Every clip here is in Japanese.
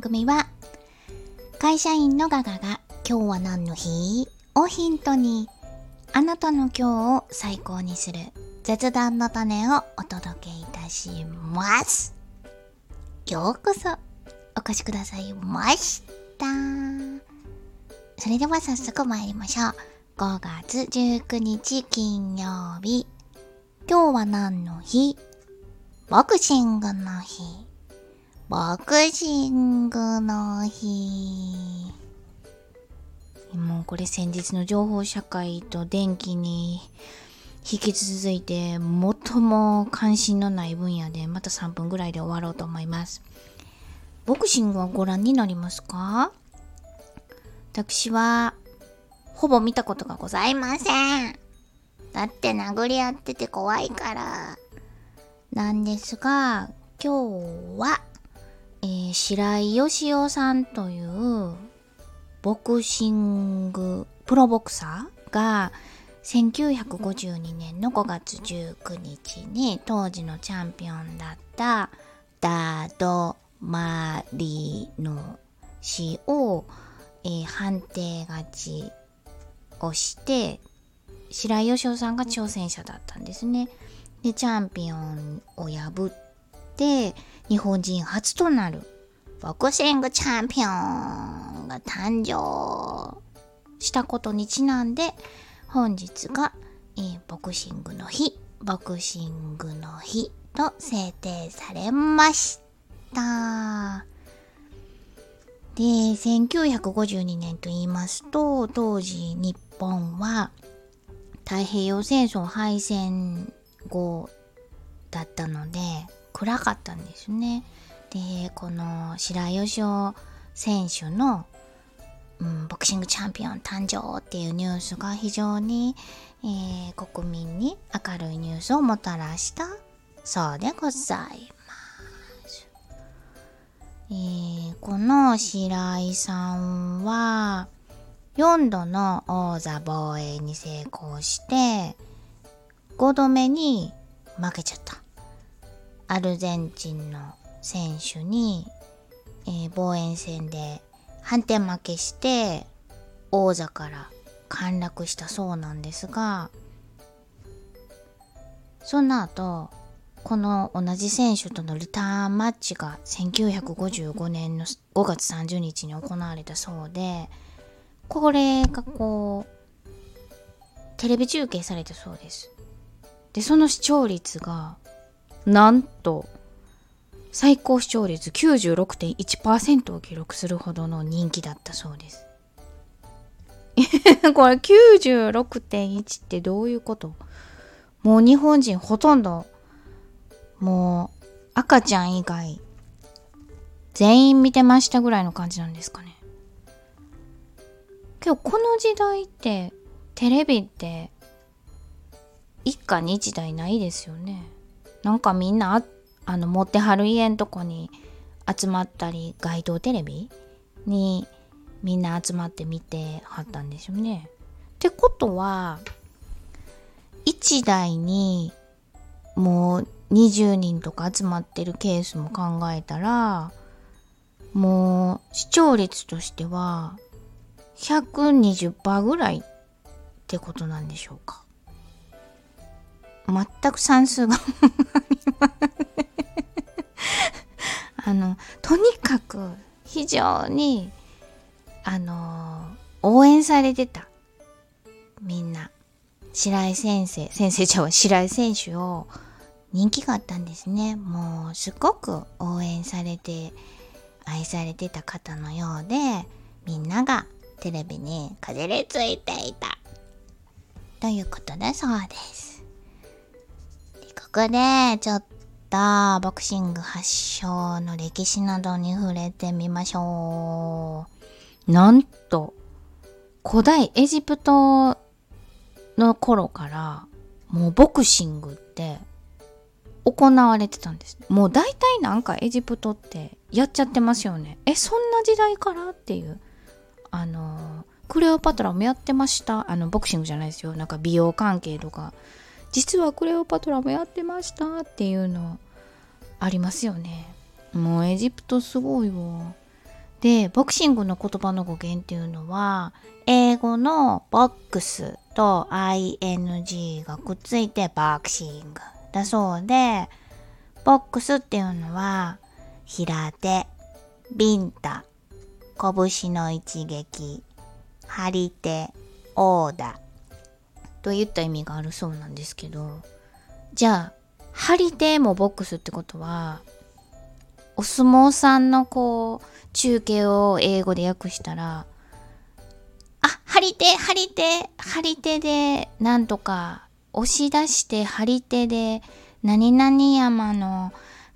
番組は会社員のガガが今日は何の日？をヒントにあなたの今日を最高にする雑談の種をお届けいたします。ようこそお越しくださいました。それでは早速参りましょう。5月19日金曜日。今日は何の日？ボクシングの日。ボクシングの日。もうこれ先日の情報社会と電気に引き続いて最も関心のない分野でまた3分ぐらいで終わろうと思います。ボクシングはご覧になりますか？私はほぼ見たことがございません。だって殴り合ってて怖いから。なんですが、今日は、えー、白井義雄さんというボクシングプロボクサーが1952年の5月19日に当時のチャンピオンだったダード・マリの死を、えー、判定勝ちをして白井義雄さんが挑戦者だったんですね。でチャンピオンを破って日本人初となるボクシングチャンピオンが誕生したことにちなんで本日が、えー、ボクシングの日ボクシングの日と制定されました。で1952年と言いますと当時日本は太平洋戦争敗戦後だったので暗かったんですね。でこの白井義雄選手の、うん、ボクシングチャンピオン誕生っていうニュースが非常に、えー、国民に明るいニュースをもたらしたそうでございます。えー、この白井さんは4度の王座防衛に成功して5度目に負けちゃった。アルゼンチンの選手に、えー、防衛戦で反転負けして王座から陥落したそうなんですがその後この同じ選手とのリターンマッチが1955年の5月30日に行われたそうでこれがこうテレビ中継されたそうです。でその視聴率がなんと最高視聴率96.1%を記録するほどの人気だったそうです。これ96.1ってどういうこと？もう日本人ほとんどもう赤ちゃん以外全員見てましたぐらいの感じなんですかね。今日この時代ってテレビって一家に一台ないですよね。なんかみんなあの持ってはる家んとこに集まったり街頭テレビにみんな集まって見てはったんでしょうね。ってことは1台にもう20人とか集まってるケースも考えたらもう視聴率としては120%ぐらいってことなんでしょうか。全く算数が。あのとにかく非常にあの応援されてた。みんな。白井先生先生ちゃんは白井選手を人気があったんですね。もうすごく応援されて愛されてた方のようでみんながテレビにかじりついていた。ということだそうです。こでちょっとボクシング発祥の歴史などに触れてみましょう。なんと、古代エジプトの頃からもうボクシングって行われてたんです。もう大体なんかエジプトってやっちゃってますよね。え、そんな時代からっていう。あの、クレオパトラもやってました。あの、ボクシングじゃないですよ。なんか美容関係とか。実はクレオパトラもやってましたっていうのありますよね。もうエジプトすごいわ。で、ボクシングの言葉の語源っていうのは、英語のボックスと ing がくっついてボクシングだそうで、ボックスっていうのは、平手、ビンタ、拳の一撃、張り手、オーダー。といった意味があるそうなんですけど、じゃあ、張り手もボックスってことは、お相撲さんのこう、中継を英語で訳したら、あ、張り手、張り手、張り手で、なんとか、押し出して張り手で、何々山の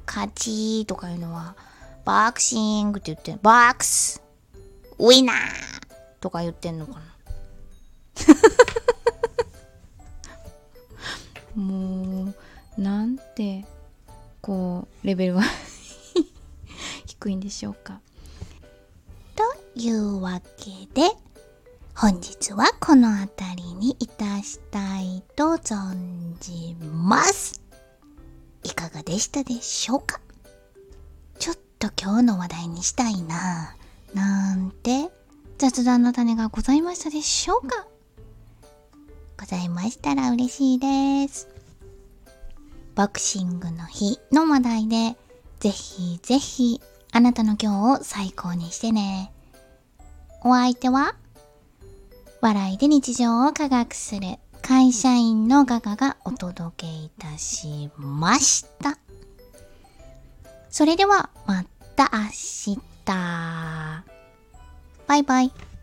勝ちとかいうのは、ボクシングって言って、ボックス、ウィナーとか言ってんのかな。もう、なんて、こう、レベルは低いんでしょうか。というわけで、本日はこの辺りにいたしたいと存じます。いかがでしたでしょうか？ちょっと今日の話題にしたいななんて雑談の種がございましたでしょうか？ございましたら嬉しいです。ボクシングの日の話題で、ぜひぜひあなたの今日を最高にしてね。お相手は、笑いで日常を科学する会社員のガガがお届けいたしました。それではまた明日。バイバイ。